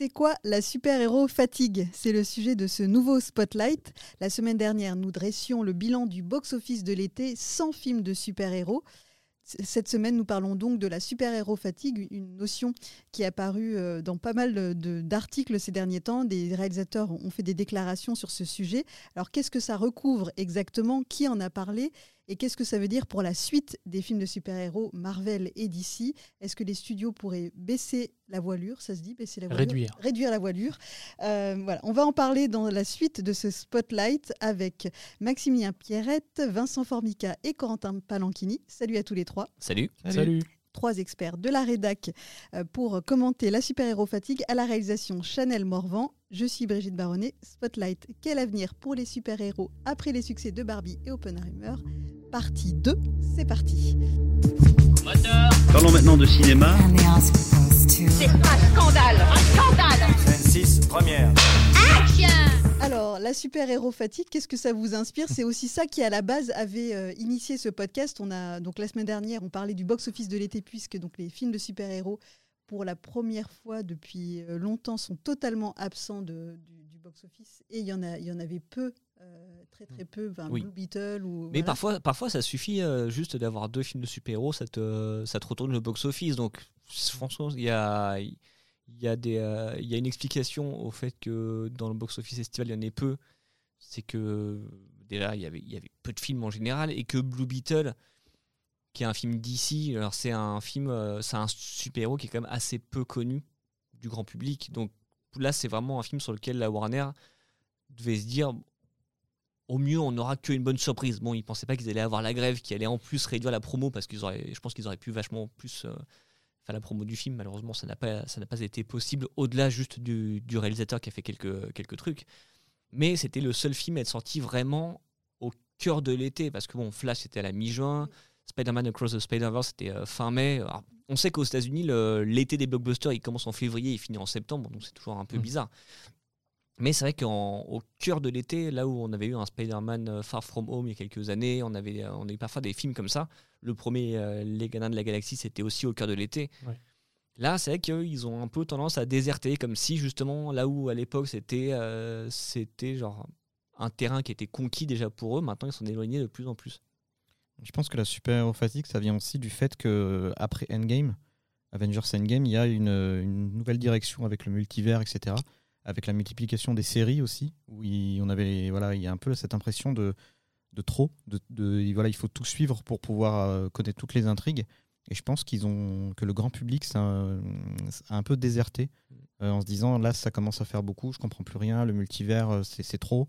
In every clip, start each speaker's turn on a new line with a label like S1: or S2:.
S1: C'est quoi la super-héros fatigue? C'est le sujet de ce nouveau Spotlight. La semaine dernière, nous dressions le bilan du box-office de l'été sans film de super-héros. Cette semaine, nous parlons donc de la super-héros fatigue, une notion qui est apparue euh, dans pas mal d'articles ces derniers temps. Des réalisateurs ont fait des déclarations sur ce sujet. Alors, qu'est-ce que ça recouvre exactement? Qui en a parlé? Et qu'est-ce que ça veut dire pour la suite des films de super-héros Marvel et DC Est-ce que les studios pourraient baisser la voilure Ça se dit baisser la voilure?
S2: Réduire.
S1: Réduire la voilure. Euh, voilà. On va en parler dans la suite de ce spotlight avec Maximilien Pierrette, Vincent Formica et Corentin Palanchini. Salut à tous les trois.
S3: Salut.
S2: Salut
S1: trois experts de la rédac euh, pour commenter la super-héros fatigue à la réalisation Chanel Morvan. Je suis Brigitte Baronnet. Spotlight, quel avenir pour les super-héros après les succès de Barbie et Oppenheimer? Partie 2, c'est parti.
S4: Parlons maintenant de cinéma.
S5: C'est un scandale Un scandale
S6: 26, première.
S1: Alors, la super-héros fatigue, qu'est-ce que ça vous inspire? C'est aussi ça qui, à la base, avait euh, initié ce podcast. On a, donc, la semaine dernière, on parlait du box-office de l'été, puisque donc, les films de super-héros, pour la première fois depuis euh, longtemps, sont totalement absents du, box-office. Et il y, en a, il y en avait peu, euh, très très peu, Blue Beetle. Ou,
S3: Mais parfois, parfois, ça suffit juste d'avoir deux films de super-héros, ça te, ça te retourne le box-office. Donc, franchement, il y a y, a des, euh, y a une explication au fait que dans le box-office estival, il y en ait peu. C'est que déjà, il y, avait, il y avait peu de films en général et que Blue Beetle, qui est un film d'ici, alors c'est un film, euh, c'est un super-héros qui est quand même assez peu connu du grand public. Donc là, c'est vraiment un film sur lequel la Warner devait se dire au mieux, on n'aura qu'une bonne surprise. Bon, ils pensaient pas qu'ils allaient avoir la grève qui allait en plus réduire la promo parce qu'ils auraient, je pense qu'ils auraient pu vachement plus. Euh, la promo du film. Malheureusement, ça n'a pas, ça n'a pas été possible au-delà juste du, réalisateur qui a fait quelques, quelques trucs. Mais c'était le seul film à être sorti vraiment au cœur de l'été parce que bon, Flash c'était à la mi-juin, Spider-Man Across the Spider-Verse c'était euh, fin mai. on sait qu'aux États-Unis, l'été des blockbusters il commence en février et finit en septembre, donc c'est toujours un peu mm. bizarre. Mais c'est vrai qu'au cœur de l'été, là où on avait eu un Spider-Man euh, Far From Home il y a quelques années, on avait, on a eu parfois des films comme ça. Le premier, euh, Les Gadins de la Galaxie, c'était aussi au cœur de l'été. Là, c'est vrai qu'ils ont un peu tendance à déserter, comme si justement, là où à l'époque c'était euh, c'était genre un terrain qui était conquis déjà pour eux, maintenant ils sont éloignés de plus en plus.
S7: Je pense que la super fatigue, ça vient aussi du fait que après Endgame, Avengers Endgame, il y a une, une nouvelle direction avec le multivers, etc avec la multiplication des séries aussi, où il, on avait, voilà, il y a un peu cette impression de, de trop, de, de, voilà, il faut tout suivre pour pouvoir euh, connaître toutes les intrigues. Et je pense qu'ils ont que le grand public ça, a un peu déserté euh, en se disant là ça commence à faire beaucoup, je comprends plus rien, le multivers euh, c'est trop.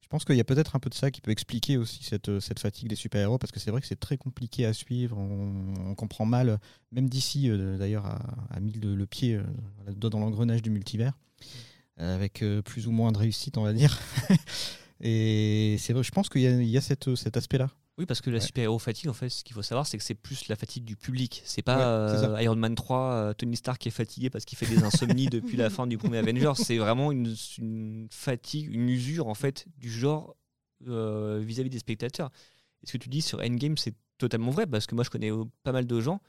S7: Je pense qu'il y a peut-être un peu de ça qui peut expliquer aussi cette, cette fatigue des super-héros parce que c'est vrai que c'est très compliqué à suivre, on, comprend mal, même d'ici d'ailleurs à, mis le, pied dans l'engrenage du multivers avec euh, plus ou moins de réussite, on va dire. et c'est vrai, je pense qu'il y, a, cette, cet aspect-là.
S3: Oui, parce que la super-héros fatigue, en fait, ce qu'il faut savoir, c'est que c'est plus la fatigue du public. C'est pas euh, Iron Man 3, euh, Tony Stark qui est fatigué parce qu'il fait des insomnies depuis la fin du premier Avengers. C'est vraiment une, une, fatigue, une usure, en fait, du genre vis-à-vis des spectateurs. Et ce que tu dis sur Endgame, c'est totalement vrai, parce que moi, je connais pas mal de gens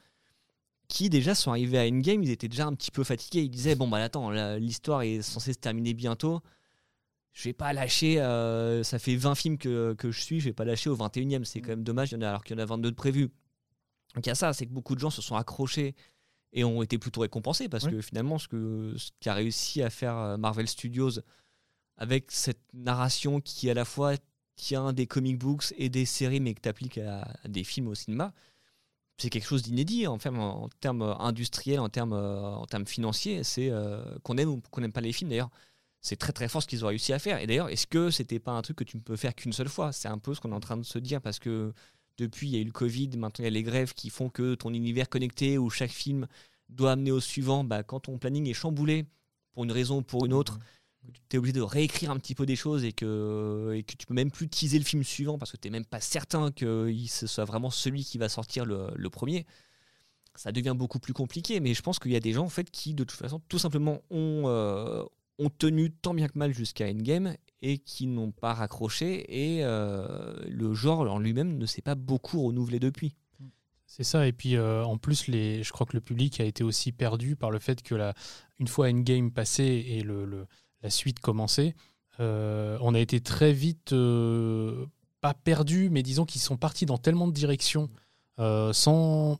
S3: qui déjà sont arrivés à Endgame, ils étaient déjà un petit peu fatigués. Ils disaient bon bah attends, l'histoire est censée se terminer bientôt. Je vais pas lâcher. Euh, ça fait 20 films que, que, je suis, je vais pas lâcher au 21e. C'est quand même dommage. Il y en a alors qu'il y en a 22 de prévus. Donc il y a ça, c'est que beaucoup de gens se sont accrochés et ont été plutôt récompensés parce que finalement ce que ce qu'a réussi à faire euh, Marvel Studios avec cette narration qui à la fois tient des comic books et des séries mais que tu appliques à, à, des films au cinéma, c'est quelque chose d'inédit en, termes industriels, en termes, en termes financiers. C'est euh, qu'on aime ou qu'on n'aime pas les films d'ailleurs. C'est très très fort ce qu'ils ont réussi à faire. Et d'ailleurs, est-ce que c'était pas un truc que tu ne peux faire qu'une seule fois? C'est un peu ce qu'on est en train de se dire parce que depuis il y a eu le Covid, maintenant il y a les grèves qui font que ton univers connecté où chaque film doit amener au suivant, bah, quand ton planning est chamboulé pour une raison ou pour une autre, tu es obligé de réécrire un petit peu des choses et que, et que tu peux même plus teaser le film suivant parce que tu n'es même pas certain que ce soit vraiment celui qui va sortir le, premier, ça devient beaucoup plus compliqué. Mais je pense qu'il y a des gens en fait qui, de toute façon, tout simplement ont, euh, ont tenu tant bien que mal jusqu'à Endgame et qui n'ont pas raccroché et euh, le genre en lui-même ne s'est pas beaucoup renouvelé depuis.
S2: C'est ça, et puis en plus, les, je crois que le public a été aussi perdu par le fait que la, une fois Endgame passé et le, la suite commencée, on a été très vite, pas perdu, mais disons qu'ils sont partis dans tellement de directions, sans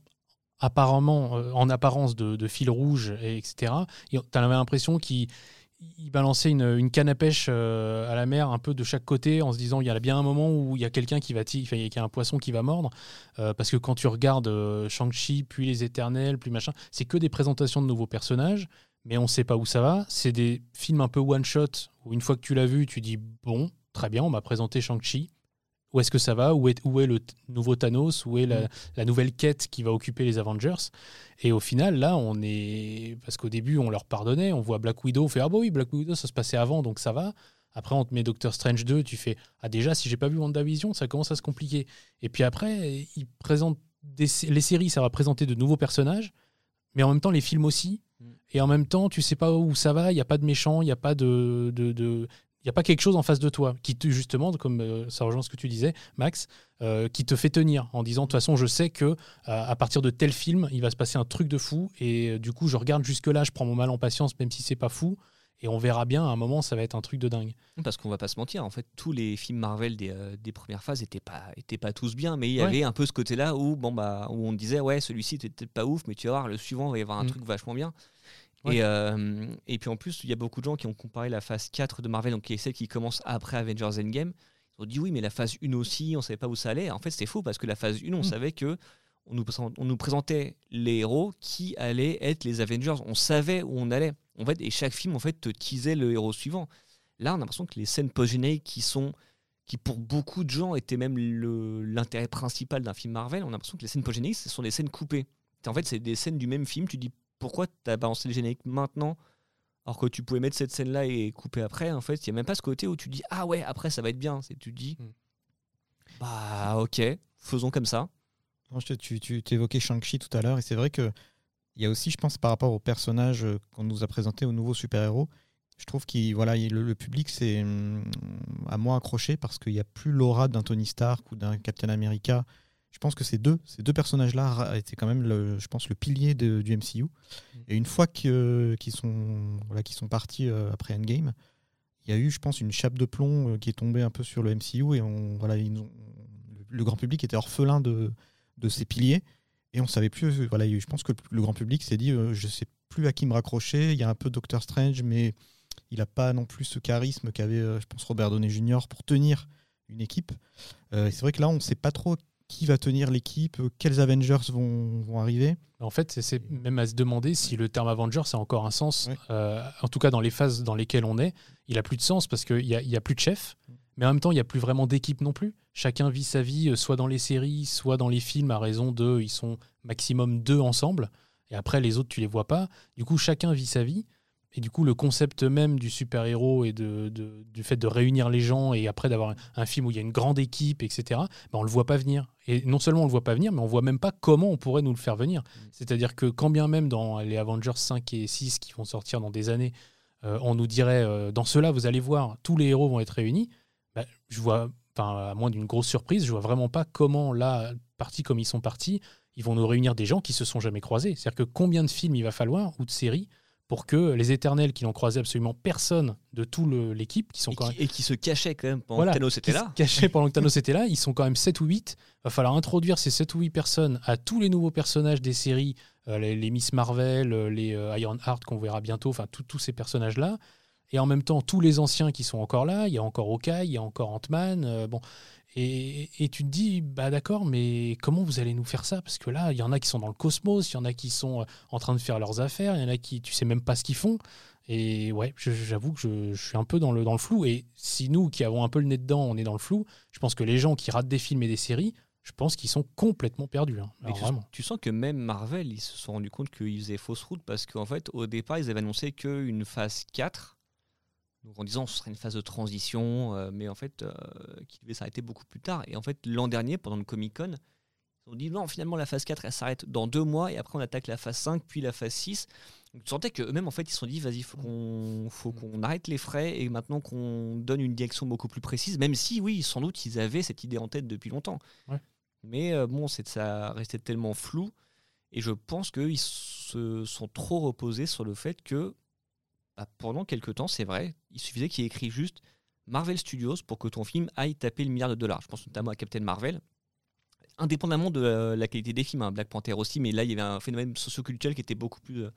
S2: apparemment, en apparence de, fil rouge, et etc. Tu as l'impression qu'ils il balançait une, canne à pêche euh, à la mer un peu de chaque côté en se disant il y a bien un moment où il y a quelqu'un qui va il y a un poisson qui va mordre. Euh, parce que quand tu regardes euh, Shang-Chi puis les Éternels puis machin c'est que des présentations de nouveaux personnages mais on ne sait pas où ça va c'est des films un peu one shot où une fois que tu l'as vu tu dis bon très bien on m'a présenté Shang-Chi où est-ce que ça va? Où est, où est le nouveau Thanos? Où est la, mm. nouvelle quête qui va occuper les Avengers? Et au final, là, on est. Parce qu'au début, on leur pardonnait. On voit Black Widow, on fait Ah bah oui, Black Widow, ça se passait avant, donc ça va. Après, on te met Doctor Strange 2, tu fais Ah déjà, si j'ai pas vu WandaVision, ça commence à se compliquer. Et puis après, ils présentent les séries, ça va présenter de nouveaux personnages, mais en même temps, les films aussi. Mm. Et en même temps, tu sais pas où ça va, il n'y a pas de méchants, il n'y a pas de, de, il a pas quelque chose en face de toi qui te, justement, comme euh, ça rejoint ce que tu disais, Max, euh, qui te fait tenir en disant de toute façon, je sais que euh, à partir de tel film, il va se passer un truc de fou et du coup, je regarde jusque là, je prends mon mal en patience, même si c'est pas fou. Et on verra bien, à un moment, ça va être un truc de dingue.
S3: Parce qu'on va pas se mentir, en fait, tous les films Marvel des, premières phases n'étaient pas, étaient pas tous bien, mais il y avait un peu ce côté-là où, bon, bah, où on disait, ouais, celui-ci était peut-être pas ouf, mais tu vas voir, le suivant va y avoir un mm. truc vachement bien. Et, euh, et, puis en plus, il y a beaucoup de gens qui ont comparé la phase 4 de Marvel, donc qui est celle qui commence après Avengers Endgame. Ils ont dit oui, mais la phase 1 aussi, on savait pas où ça allait. En fait, c'était faux parce que la phase 1, on mm. savait que on nous, on nous, présentait les héros qui allaient être les Avengers. On savait où on allait. En fait, et chaque film en fait te teasait le héros suivant. Là, on a l'impression que les scènes post-génériques qui sont qui pour beaucoup de gens étaient même l'intérêt principal d'un film Marvel, on a l'impression que les scènes post-génériques, ce sont des scènes coupées. En fait, c'est des scènes du même film. Tu dis pourquoi tu as balancé le générique maintenant alors que tu pouvais mettre cette scène là et couper après en fait il y a même pas ce côté où tu dis ah ouais après ça va être bien tu dis mm. bah ok faisons comme ça
S7: tu, tu évoquais Shang-Chi tout à l'heure et c'est vrai que il y a aussi je pense par rapport au personnage euh, qu'on nous a présenté au nouveau super-héros je trouve que voilà, le, le, public c'est mm, à moins accroché parce qu'il n'y a plus l'aura d'un Tony Stark ou d'un Captain America je pense que ces deux, ces deux personnages-là étaient quand même, le, je pense, le pilier du MCU. Mm. Et une fois qu'ils sont, voilà, sont partis euh, après Endgame, il y a eu, je pense, une chape de plomb euh, qui est tombée un peu sur le MCU et on, voilà, le grand public était orphelin de, de ces piliers et on savait plus. Voilà, je pense que le grand public s'est dit, euh, je sais plus à qui me raccrocher. Il y a un peu Doctor Strange, mais il n'a pas non plus ce charisme qu'avait, je pense, Robert Downey Jr. pour tenir une équipe. c'est vrai que là, on ne sait pas trop qui va tenir l'équipe, euh, quels Avengers vont, arriver.
S2: En fait, c'est même à se demander si le terme Avengers a encore un sens. Euh, en tout cas, dans les phases dans lesquelles on est, il a plus de sens parce qu'il n'y a, a, plus de chef, mais en même temps, il n'y a plus vraiment d'équipe non plus. Chacun vit sa vie, euh, soit dans les séries, soit dans les films, à raison de, ils sont maximum deux ensemble, et après les autres, tu les vois pas. Du coup, chacun vit sa vie. Et du coup, le concept même du super-héros et de, du fait de réunir les gens et après d'avoir un, film où il y a une grande équipe, etc., ben on ne le voit pas venir. Et non seulement on ne le voit pas venir, mais on voit même pas comment on pourrait nous le faire venir. Mm. C'est-à-dire que quand bien même dans les Avengers 5 et 6 qui vont sortir dans des années, euh, on nous dirait, euh, dans cela, vous allez voir, tous les héros vont être réunis, je vois, à moins d'une grosse surprise, je vois vraiment pas comment, là, partis comme ils sont partis, ils vont nous réunir des gens qui se sont jamais croisés. C'est-à-dire que combien de films il va falloir, ou de séries, pour que les éternels qui n'ont croisé absolument personne de toute l'équipe, qui sont
S3: et
S2: quand
S3: qui, même... et qui se cachaient quand même pendant que Thanos était là.
S2: cachaient pendant que Thanos était là, ils sont quand même 7 ou 8. Il va falloir introduire ces 7 ou 8 personnes à tous les nouveaux personnages des séries, euh, les, Miss Marvel, euh, les euh, Iron Heart qu'on verra bientôt, enfin tous ces personnages-là. Et en même temps, tous les anciens qui sont encore là, il y a encore Hawkeye, il y a encore Ant-Man. bon, et, tu te dis, bah d'accord, mais comment vous allez nous faire ça? Parce que là, il y en a qui sont dans le cosmos, il y en a qui sont euh, en train de faire leurs affaires, il y en a qui, tu sais même pas ce qu'ils font. Et ouais, j'avoue que je, suis un peu dans le, dans le flou. Et si nous, qui avons un peu le nez dedans, on est dans le flou, je pense que les gens qui ratent des films et des séries, je pense qu'ils sont complètement perdus. Hein.
S3: tu, sens que même Marvel, ils se sont rendus compte qu'ils faisaient fausse route parce qu'en fait, au départ, ils avaient annoncé qu'une phase 4 donc en disant que ce serait une phase de transition, euh, mais en fait, euh, qui devait s'arrêter beaucoup plus tard. Et en fait, l'an dernier, pendant le Comic Con, ils ont dit non, finalement, la phase 4, elle s'arrête dans deux mois, et après, on attaque la phase 5, puis la phase 6. Donc tu sentais qu'eux-mêmes, en fait, ils se sont dit, vas-y, il faut qu'on faut qu'on arrête les frais, et maintenant qu'on donne une direction beaucoup plus précise, même si, oui, sans doute, ils avaient cette idée en tête depuis longtemps. Mais euh, bon, ça restait tellement flou. Et je pense qu'ils se sont trop reposés sur le fait que bah, pendant quelques temps, c'est vrai, il suffisait qu'il écrit juste Marvel Studios pour que ton film aille taper le milliard de dollars. Je pense notamment à Captain Marvel. Indépendamment de la, qualité des films, hein, Black Panther aussi, mais là il y avait un phénomène socioculturel qui était beaucoup plus, euh,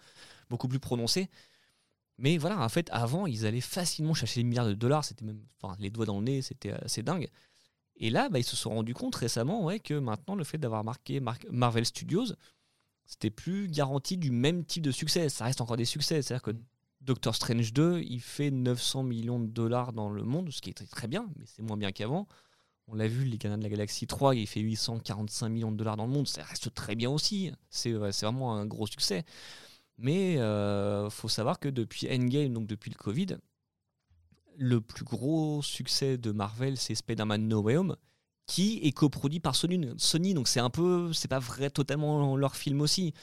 S3: beaucoup plus prononcé. Mais voilà, en fait, avant, ils allaient facilement chercher les milliards de dollars. C'était même, les doigts dans le nez, c'était assez dingue. Et là, bah, ils se sont rendus compte récemment ouais, que maintenant, le fait d'avoir marqué Marvel Studios, c'était plus garanti du même type de succès. Ça reste encore des succès. C'est-à-dire que Doctor Strange 2, il fait 900 millions de dollars dans le monde, ce qui est très, bien, mais c'est moins bien qu'avant. On l'a vu, les Gardiens de la Galaxie 3, il fait 845 millions de dollars dans le monde, ça reste très bien aussi. C'est vraiment un gros succès. Mais il euh, faut savoir que depuis Endgame, donc depuis le Covid, le plus gros succès de Marvel, c'est Spider-Man No Way Home, qui est coproduit par Sony. Sony donc c'est un peu, c'est pas vrai totalement leur film aussi.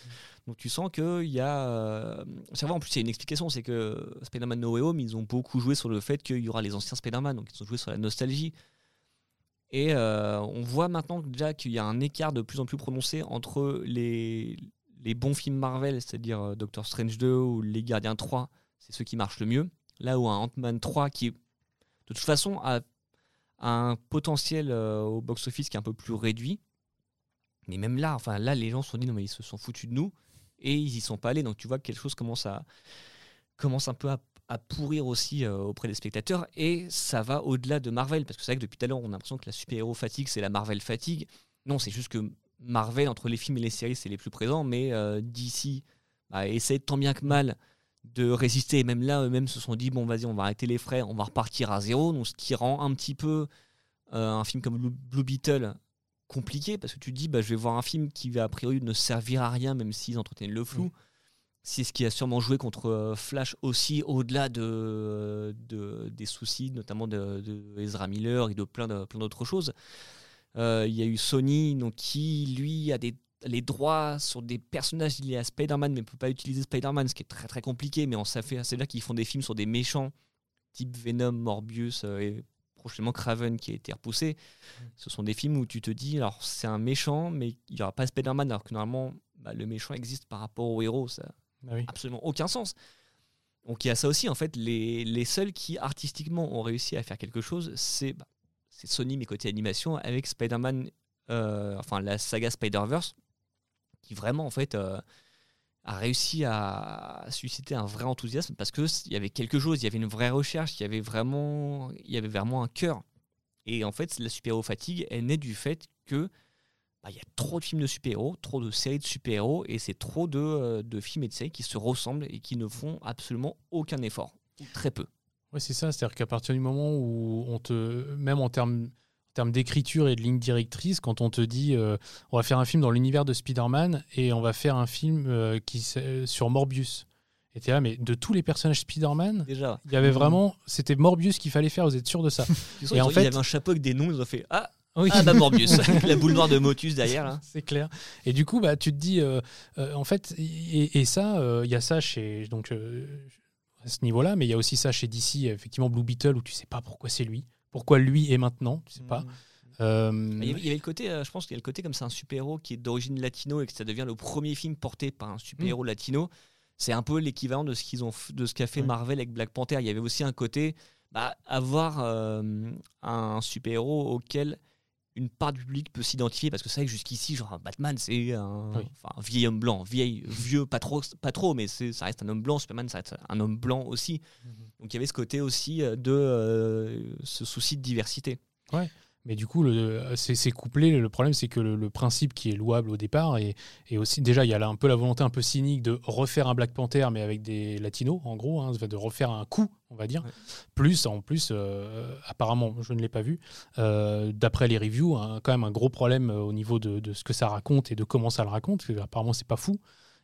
S3: Donc tu sens qu'il y a. Euh, c'est vrai, en plus, il y a une explication c'est que Spider-Man No Way Home, ils ont beaucoup joué sur le fait qu'il y aura les anciens Spider-Man, donc ils ont joué sur la nostalgie. Et euh, on voit maintenant déjà qu'il y a un écart de plus en plus prononcé entre les, les bons films Marvel, c'est-à-dire euh, Doctor Strange 2 ou Les Gardiens 3, c'est ceux qui marchent le mieux. Là où un Ant-Man 3 qui, de toute façon, a, un potentiel au box-office qui est un peu plus réduit. Mais même là, enfin là, les gens se sont dit non mais ils se sont foutus de nous et ils y sont pas allés. Donc tu vois que quelque chose commence à commence un peu à, pourrir aussi euh, auprès des spectateurs et ça va au-delà de Marvel parce que c'est vrai que depuis tout à l'heure on a l'impression que la super-héros fatigue c'est la Marvel fatigue. Non, c'est juste que Marvel, entre les films et les séries, c'est les plus présents, mais euh, DC bah, tant bien que mal de résister. Et même là, eux-mêmes se sont dit bon, vas-y, on va arrêter les frais, on va repartir à zéro. Donc, ce qui rend un petit peu euh, un film comme Blue Beetle compliqué, parce que tu te dis bah, je vais voir un film qui va a priori ne servir à rien, même s'ils entretiennent le flou. C'est ce qui a sûrement joué contre euh, Flash aussi, au-delà de, des soucis, notamment de, de, Ezra Miller et de plein d'autres choses. Euh, il y a eu Sony donc, qui, lui, a des, les droits sur des personnages liés à Spider-Man, mais ne peut pas utiliser Spider-Man, ce qui est très très compliqué. Mais on ça fait, c'est là qu'ils font des films sur des méchants, type Venom, Morbius euh, et prochainement Craven qui a été repoussé. Ce sont des films où tu te dis, alors c'est un méchant, mais il n'y aura pas Spider-Man, alors que normalement, bah, le méchant existe par rapport au héros. Ça n'a ah absolument aucun sens. Donc il y a ça aussi, en fait, les, les, seuls qui artistiquement ont réussi à faire quelque chose, c'est bah, Sony, mais côté animation, avec Spider-Man, euh, enfin la saga Spider-Verse, qui vraiment en fait euh, a réussi à susciter un vrai enthousiasme parce qu'il y avait quelque chose, il y avait une vraie recherche, il y avait vraiment, il y avait vraiment un cœur. Et en fait, la super-héros fatigue est née du fait que bah, il y a trop de films de super-héros, trop de séries de super-héros, et c'est trop de, euh, de films et de séries qui se ressemblent et qui ne font absolument aucun effort, ou très peu.
S2: Oui, c'est ça. C'est-à-dire qu'à partir du moment où on te, même en termes, en termes d'écriture et de ligne directrice, quand on te dit euh, on va faire un film dans l'univers de Spider-Man et on va faire un film euh, qui, sur Morbius. Et es là, mais de tous les personnages Spider-Man,
S3: Déjà.
S2: il y avait vraiment. C'était Morbius qu'il fallait faire, vous êtes sûr de ça
S3: Et en fait, il y avait un chapeau avec des noms, ils ont fait Ah oui. Ah bah Morbius, la boule noire de Motus derrière.
S2: C'est clair. Et du coup, bah, tu te dis, euh, en fait, et, ça, il y a ça chez donc à ce niveau-là, mais il y a aussi ça chez DC, effectivement Blue Beetle, où tu sais pas pourquoi c'est lui, pourquoi lui est maintenant, tu sais pas. Mmh.
S3: Euh, il, y avait, le côté, euh, je pense qu'il y a le côté comme c'est un super-héros qui est d'origine latino et que ça devient le premier film porté par un super-héros mmh. latino. C'est un peu l'équivalent de ce qu'ils ont, de ce qu'a fait Marvel avec Black Panther. Il y avait aussi un côté, bah, avoir euh, un super-héros auquel une part du public peut s'identifier parce que c'est vrai que jusqu'ici genre Batman c'est un, vieil homme blanc vieil vieux pas trop pas trop mais ça reste un homme blanc Superman ça reste un homme blanc aussi mhm. Donc il y avait ce côté aussi euh, de euh, ce souci de diversité
S2: ouais mais du coup, c'est couplé. Le problème, c'est que le, principe qui est louable au départ, et, aussi, déjà, il y a là un peu la volonté un peu cynique de refaire un Black Panther, mais avec des latinos, en gros, hein, de refaire un coup, on va dire. Plus, en plus, euh, apparemment, je ne l'ai pas vu, euh, d'après les reviews, hein, quand même un gros problème au niveau de, ce que ça raconte et de comment ça le raconte. Apparemment, c'est pas fou.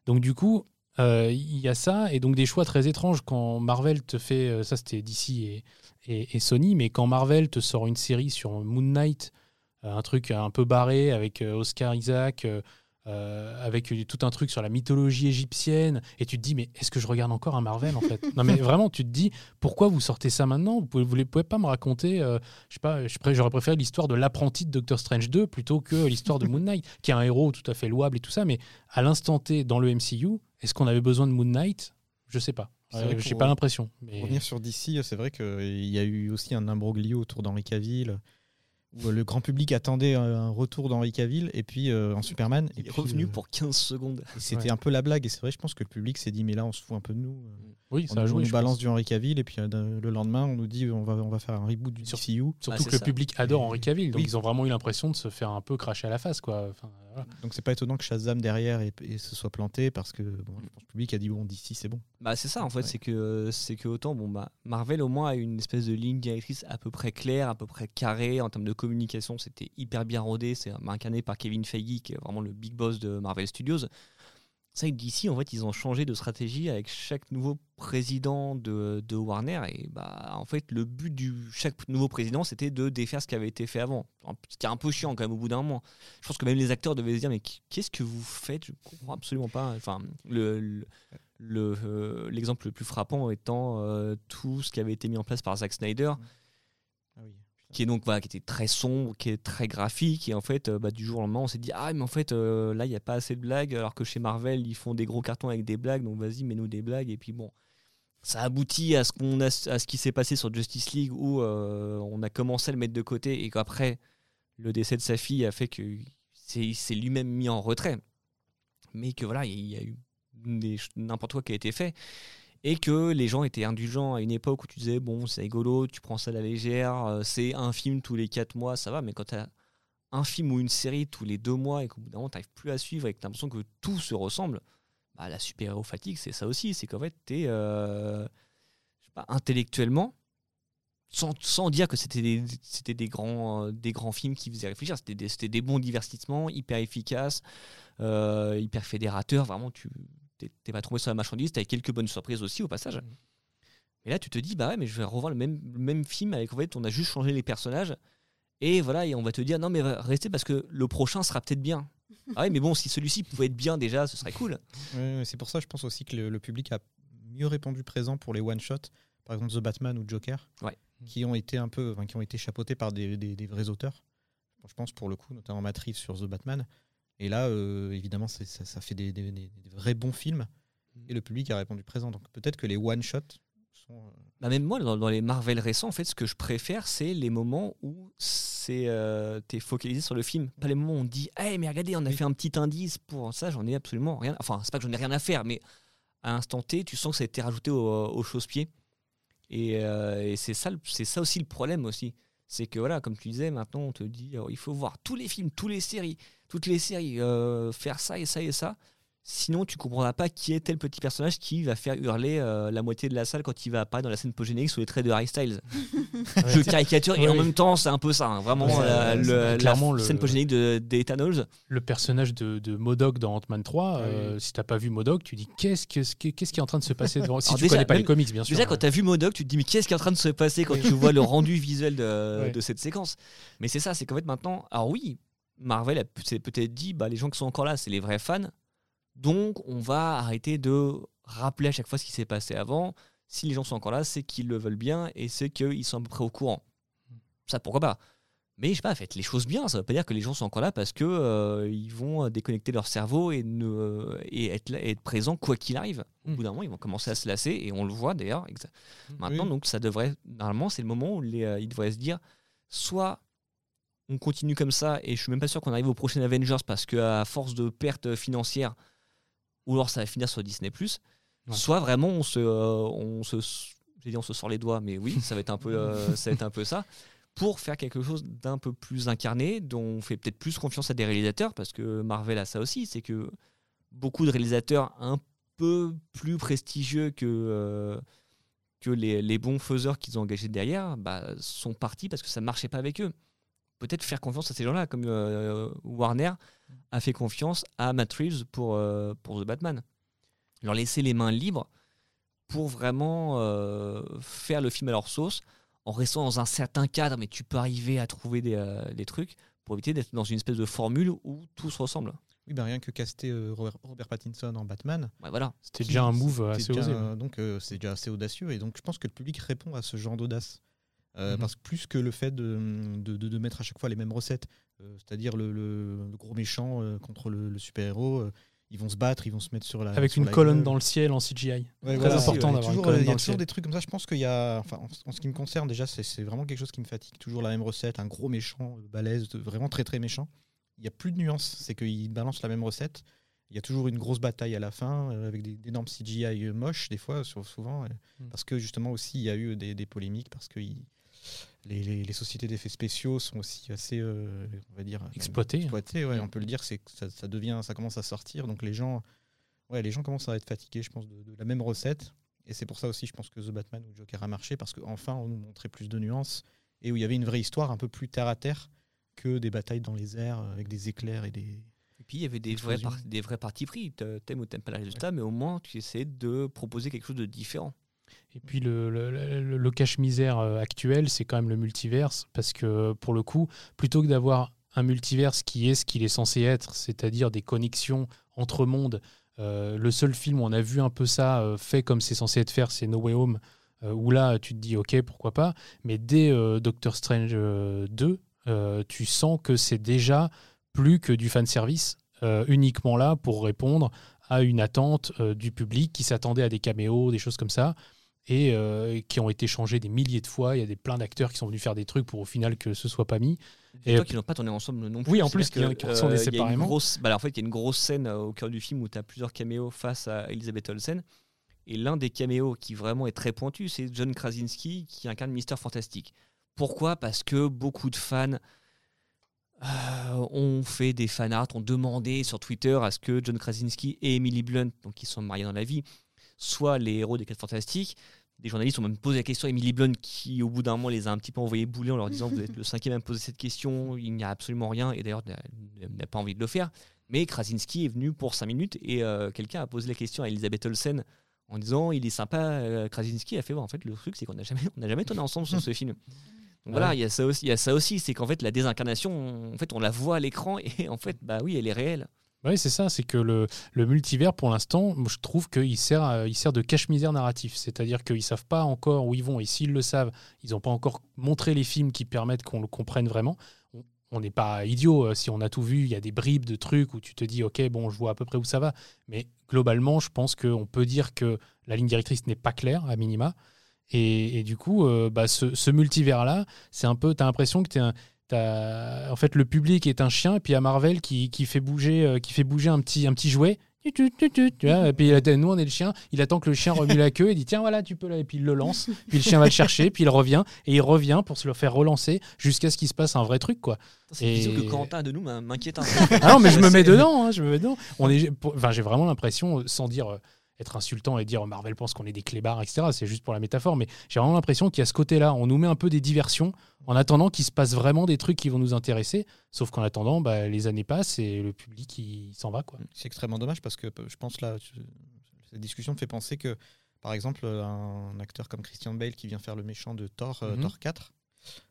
S2: Donc, du coup, il y a ça, et donc des choix très étranges. Quand Marvel te fait, ça c'était d'ici et et, Sony, mais quand Marvel te sort une série sur Moon Knight, euh, un truc un peu barré avec euh, Oscar Isaac, euh, euh, avec tout un truc sur la mythologie égyptienne, et tu te dis, mais est-ce que je regarde encore un Marvel en fait? Non, mais vraiment, tu te dis, pourquoi vous sortez ça maintenant? Vous vous pouvez pas me raconter, euh, je sais pas, j'aurais préféré l'histoire de l'apprenti de Doctor Strange 2 plutôt que l'histoire de Moon Knight, qui est un héros tout à fait louable et tout ça, mais à l'instant T dans le MCU, est-ce qu'on avait besoin de Moon Knight? Je sais pas. Euh, J'ai pas l'impression.
S7: Mais... Pour revenir sur DC, c'est vrai qu'il y a eu aussi un imbroglio autour d'Henri Cavill où le grand public attendait un retour d'Henri Cavill et puis euh, en Superman.
S3: Il
S7: est
S3: revenu euh, pour 15 secondes.
S7: C'était un peu la blague et c'est vrai, je pense que le public s'est dit mais là on se fout un peu de nous. Euh.
S2: Oui,
S7: on,
S2: ça a joué,
S7: nous balance du Henri Cavill et puis le lendemain on nous dit on va, on va faire un reboot du DCU.
S2: Surtout bah, que le public adore Henri Cavill, donc ils ont vraiment eu l'impression de se faire un peu cracher à la face. Quoi. Enfin,
S7: Donc c'est pas étonnant que Shazam derrière et, se soit planté parce que bon, le public a dit bon d'ici c'est bon.
S3: Bah c'est ça en fait, c'est que c'est que autant bon bah Marvel au moins a une espèce de ligne directrice à peu près claire, à peu près carrée en termes de communication, c'était hyper bien rodé, c'est incarné par Kevin Feige qui est vraiment le big boss de Marvel Studios. Ça, d'ici, en fait, ils ont changé de stratégie avec chaque nouveau président de, Warner. Et bah, en fait, le but de chaque nouveau président, c'était de défaire ce qui avait été fait avant. C'était un peu chiant quand même au bout d'un moment. Je pense que même les acteurs devaient se dire Mais qu'est-ce que vous faites? Je comprends absolument pas. Enfin, le, euh, l'exemple le plus frappant étant euh, tout ce qui avait été mis en place par Zack Snyder. Qui est donc qui était très sombre, qui est très graphique. Et en fait, euh, bah, du jour au lendemain, on s'est dit ah mais en fait euh, là il n'y a pas assez de blagues, alors que chez Marvel ils font des gros cartons avec des blagues, donc vas-y mets-nous des blagues. Et puis bon, ça aboutit à ce qu'on a, à ce qui s'est passé sur Justice League où euh, on a commencé à le mettre de côté et qu'après le décès de sa fille a fait que c'est lui-même mis en retrait, mais que voilà il y a eu n'importe quoi qui a été fait et que les gens étaient indulgents à une époque où tu disais bon c'est rigolo, tu prends ça à la légère, euh, c'est un film tous les 4 mois, ça va, mais quand tu as un film ou une série tous les 2 mois et qu'au bout d'un moment tu n'arrives plus à suivre et que tu as l'impression que tout se ressemble, bah, la super-héros fatigue c'est ça aussi, c'est qu'en fait tu es euh, pas, intellectuellement, sans, sans, dire que c'était des, c'était des, grands, euh, des grands films qui faisaient réfléchir, c'était des, c'était des bons divertissements, hyper efficaces, hyper fédérateurs, vraiment tu t'es pas tombé sur la marchandise, t'as quelques bonnes surprises aussi au passage. Mm. Mais là, tu te dis, bah ouais, mais je vais revoir le même, même film avec en fait, on a juste changé les personnages. Et voilà, et on va te dire, non, mais restez parce que le prochain sera peut-être bien. ah ouais, mais bon, si celui-ci pouvait être bien déjà, ce serait cool.
S7: c'est pour ça, je pense aussi que le, public a mieux répondu présent pour les one-shots, par exemple The Batman ou Joker, qui ont été un peu, qui ont été chapeautés par des, des, vrais auteurs. Je pense pour le coup, notamment Matt sur The Batman. Et là, euh, évidemment, ça, ça, fait des, vrais bons films. Et le public a répondu présent. Donc peut-être que les one-shots sont. Euh,
S3: bah même moi, dans, les Marvel récents, en fait, ce que je préfère, c'est les moments où c'est euh, es focalisé sur le film. Pas les moments où on dit Hey, mais regardez, on a fait un petit indice pour ça, j'en ai absolument rien. Enfin, c'est pas que j'en ai rien à faire, mais à instant T, tu sens que ça a été rajouté au, au chausse-pied. Et, et c'est ça, ça aussi le problème aussi. C'est que voilà, comme tu disais, maintenant on te dit oh, il faut voir tous les films, toutes les séries toutes les séries, euh, faire ça et ça et ça. Sinon, tu comprendras pas qui est tel petit personnage qui va faire hurler euh, la moitié de la salle quand il va apparaître dans la scène post-générique sous les traits de Harry Styles. je caricature et en même temps, c'est un peu ça. Hein. vraiment, la, scène post-générique de, des
S2: Le personnage de, de Modoc dans Ant-Man 3, euh, si t'as pas vu Modoc, tu dis qu'est-ce, qu'est-ce, qu'est-ce qui est en train de se passer devant Si tu connais pas les comics, bien sûr.
S3: Déjà, quand tu as vu Modoc, tu te dis mais qu'est-ce qui est en train de se passer quand tu vois le rendu visuel de, de cette séquence? Mais c'est ça, c'est qu'en fait maintenant, alors oui, Marvel s'est peut-être dit bah, les gens qui sont encore là, c'est les vrais fans. Donc, on va arrêter de rappeler à chaque fois ce qui s'est passé avant. Si les gens sont encore là, c'est qu'ils le veulent bien et c'est qu'ils sont à peu près au courant. Ça, pourquoi pas? Mais je sais pas, faites les choses bien. Ça veut pas dire que les gens sont encore là parce que euh, ils vont déconnecter leur cerveau et, ne, et être, être présents quoi qu'il arrive. Au bout d'un moment, ils vont commencer à se lasser et on le voit d'ailleurs. Maintenant, donc, ça devrait. Normalement, c'est le moment où les, euh, ils devraient se dire soit on continue comme ça et je suis même pas sûr qu'on arrive au prochain Avengers parce qu'à force de pertes financières, ou alors ça va finir sur Disney soit vraiment on se, euh, on se, j'ai dit on se sort les doigts, mais oui, ça va être un peu, euh, ça va être un peu ça, pour faire quelque chose d'un peu plus incarné, dont on fait peut-être plus confiance à des réalisateurs parce que Marvel a ça aussi, c'est que beaucoup de réalisateurs un peu plus prestigieux que euh, que les, les, bons faiseurs qu'ils ont engagés derrière bah, sont partis parce que ça marchait pas avec eux peut-être faire confiance à ces gens-là, comme euh, Warner a fait confiance à Matt Reeves pour, euh, pour The Batman. Leur laisser les mains libres pour vraiment euh, faire le film à leur sauce, en restant dans un certain cadre, mais tu peux arriver à trouver des, des trucs pour éviter d'être dans une espèce de formule où tout se ressemble.
S7: Oui, bah, rien que caster Robert, Robert Pattinson en Batman.
S3: Ouais, voilà.
S2: C'était déjà un move assez osé.
S7: euh, Donc euh, c'est déjà assez audacieux et donc je pense que le public répond à ce genre d'audace. Euh,
S2: Mhm.
S7: Parce que plus que le fait de, de, de- mettre à chaque fois les mêmes recettes, euh, c'est-à-dire le, le- le gros méchant euh, contre le, le super-héros, ils vont se battre, ils vont se mettre sur la.
S2: Avec
S7: sur
S2: une
S7: la
S2: colonne
S7: gueule.
S2: dans le ciel en CGI.
S7: Ouais,
S2: Très
S7: voilà,
S2: important d'avoir une
S7: toujours-
S2: colonne
S7: Il y a toujours des trucs comme ça. Je pense qu'il y a, enfin, en, en ce qui me concerne, déjà, c'est vraiment quelque chose qui me fatigue. Toujours la même recette, un gros méchant, balèze, vraiment très très méchant. Il n'y a plus de nuances. C'est qu'ils balancent la même recette. Il y a toujours une grosse bataille à la fin euh, avec d'énormes CGI moches, des fois, souvent. euh,
S2: Mm.
S7: Parce que justement, aussi, il y a eu des, des polémiques parce que il- les, les- les sociétés d'effets spéciaux sont aussi assez, euh, on va dire,
S2: Exploitées.
S7: exploitées, ouais, on peut le dire. C'est ça, ça devient, ça commence à sortir. Donc les gens, ouais, les gens commencent à être fatigués, je pense, de, de la même recette. Et c'est pour ça aussi, je pense que The Batman ou Joker a marché parce qu'enfin, on nous montrait plus de nuances et où il y avait une vraie histoire un peu plus terre à terre que des batailles dans les airs euh, avec des éclairs et des.
S3: Et puis il y avait des vrais,
S7: Explosion.
S3: par- des vrais partis pris. T'a- T'aimes ou t'aimes pas le résultat, mais au moins tu essaies de proposer quelque chose de différent.
S2: Et puis le, cache-misère euh, actuel, c'est quand même le multiverse, parce que pour le coup, plutôt que d'avoir un multiverse qui est ce qu'il est censé être, c'est-à-dire des connexions entre mondes, euh, le seul film où on a vu un peu ça euh, fait comme c'est censé être faire, c'est No Way Home, où là tu te dis ok, pourquoi pas, mais dès Doctor Strange euh, 2, euh, tu sens que c'est déjà plus que du fanservice, uniquement là pour répondre à une attente du public qui s'attendait à des caméos, des choses comme ça et euh, qui ont été changés des milliers de fois. Il y a des plein d'acteurs qui sont venus faire des trucs pour au final que ce soit pas mis. Et-
S3: Et toi qui n'ont pas tourné ensemble non plus.
S2: Oui, en plus, qui- sont
S3: euh, il y a une
S2: séparément.
S3: grosse- bah, alors, en fait, il y a une grosse scène euh, au cœur du film où tu as plusieurs caméos face à Elizabeth Olsen. Et l'un des caméos qui vraiment est très pointu, c'est John Krasinski qui incarne Mister Fantastic. Pourquoi? Parce que beaucoup de fans euh, ont fait des fanarts, ont demandé sur Twitter à ce que John Krasinski et Emily Blunt, donc qui sont mariés dans la vie, soient les héros des 4 Fantastiques. Des journalistes ont même posé la question à Emily Blunt qui, au bout d'un moment, les a un petit peu envoyés bouler en leur disant Vous êtes le cinquième à me poser cette question, il n'y a absolument rien, et d'ailleurs, n'a- n'a pas envie de le faire. Mais Krasinski est venu pour 5 minutes et euh, quelqu'un a posé la question à Elisabeth Olsen en disant Il est sympa, euh, Krasinski a fait En fait, le truc, c'est qu'on n'a jamais, on n'a jamais tourné ensemble sur ce film. Donc voilà, il y a ça aussi, il y a ça aussi c'est qu'en fait, la désincarnation, en fait, on la voit à l'écran et en fait, bah oui, elle est réelle.
S2: Oui, c'est ça, c'est que le, multivers, pour l'instant, je trouve qu'il sert, il de cache-misère narratif. C'est-à-dire qu'ils ne savent pas encore où ils vont, et s'ils le savent, ils n'ont pas encore montré les films qui permettent qu'on le comprenne vraiment. On- n'est pas idiot, euh, si on a tout vu, il y a des bribes de trucs où tu te dis, ok, bon, je vois à peu près où ça va. Mais globalement, je pense qu'on peut dire que la ligne directrice n'est pas claire, à minima. Et, et du coup, euh, bah, ce, ce multivers-là, c'est un peu, tu as l'impression que tu es un, T'as- en fait, le public est un chien, et puis il y a Marvel qui, qui fait bouger, euh, qui fait bouger un petit, un petit jouet. Tu, tu, tu, tu, tu vois, et puis euh, nous, on est le chien. Il attend que le chien remue la queue et dit Tiens, voilà, tu peux là. Et puis il le lance. Puis le chien va le chercher, puis il revient. Et il revient pour se le faire relancer jusqu'à ce qu'il se passe un vrai truc, quoi.
S3: C'est
S2: Et-
S3: que Quentin de nous m'in- m'inquiète un peu.
S2: Ah non, mais je me mets dedans. hein, je me mets dedans. On est, enfin, j'ai vraiment l'impression, sans dire euh, être insultant et dire Marvel pense qu'on est des clébards, etc. C'est juste pour la métaphore, mais j'ai vraiment l'impression qu'il y a ce côté-là. On nous met un peu des diversions en attendant qu'il se passe vraiment des trucs qui vont nous intéresser. Sauf qu'en attendant, bah, les années passent et le public il s'en va, quoi.
S7: C'est extrêmement dommage parce que je pense là, cette discussion me fait penser que, par exemple, un acteur comme Christian Bale qui vient faire le méchant de Thor, euh,
S2: Mhm.
S7: Thor 4,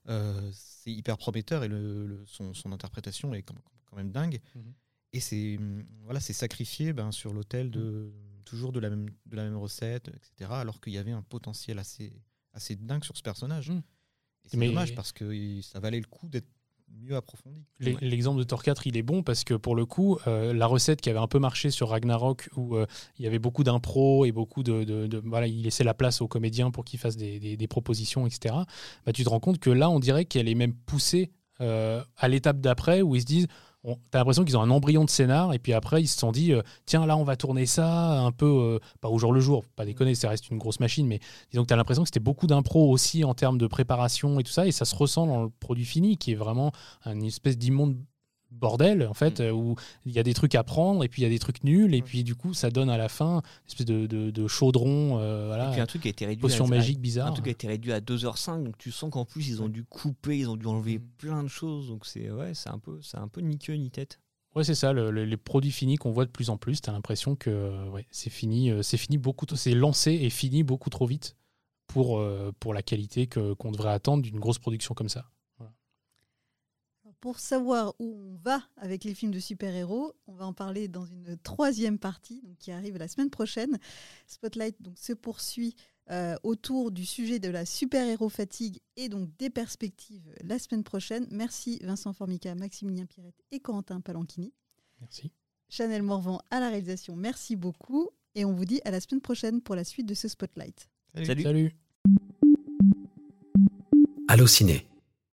S7: euh, c'est hyper prometteur et le, le- son, son interprétation est quand même dingue.
S2: Mhm.
S7: Et c'est voilà, sacrifié ben, sur l'autel de toujours de la même de la même recette, etc. Alors qu'il y avait un potentiel assez assez dingue sur ce personnage. Et c'est dommage parce que ça valait le coup d'être mieux approfondi.
S2: L'e- L'exemple de Thor 4, il est bon parce que pour le coup, euh, la recette qui avait un peu marché sur Ragnarok, où euh, il y avait beaucoup d'impro et beaucoup de, de- de- Voilà, il laissait la place aux comédiens pour qu'ils fassent des, des- des propositions, etc. Bah, tu te rends compte que là, on dirait qu'elle est même poussée euh, à l'étape d'après où ils se disent. T'as l'impression qu'ils ont un embryon de scénar et puis après ils se sont dit euh, tiens là on va tourner ça un peu euh, pas au jour le jour pas déconner ça reste une grosse machine mais disons que tu as l'impression que c'était beaucoup d'impro aussi en termes de préparation et tout ça et ça se ressent dans le produit fini qui est vraiment une espèce d'immonde bordel en fait euh, où il y a des trucs à prendre et puis il y a des trucs nuls et puis du coup ça donne à la fin une espèce de, de- de chaudron euh,
S3: Et
S2: voilà
S3: puis un truc qui a été réduit
S2: potion
S3: à,
S2: magique
S3: Un
S2: bizarre
S3: truc qui a été réduit à 2h05, donc tu sens qu'en plus ils ont dû couper, ils ont dû enlever
S2: Mm.
S3: plein de choses, donc c'est ouais, c'est un peu, c'est un peu ni queue ni tête.
S2: ouais c'est ça le- le- les produits finis qu'on voit de plus en plus tu as l'impression que euh, ouais, c'est fini euh, c'est fini beaucoup c'est lancé et fini beaucoup trop vite pour, euh, pour la qualité que- qu'on devrait attendre d'une grosse production comme ça
S1: pour savoir où on va avec les films de super-héros, on va en parler dans une troisième partie donc, qui arrive la semaine prochaine. Spotlight donc, se poursuit euh, autour du sujet de la super-héros fatigue et donc des perspectives la semaine prochaine. Merci Vincent Formica, Maximilien Pirette et Quentin Palanchini.
S2: Merci.
S1: Chanel Morvan à la réalisation, merci beaucoup. Et on vous dit à la semaine prochaine pour la suite de ce Spotlight.
S2: Salut. Salut.
S6: Allô Ciné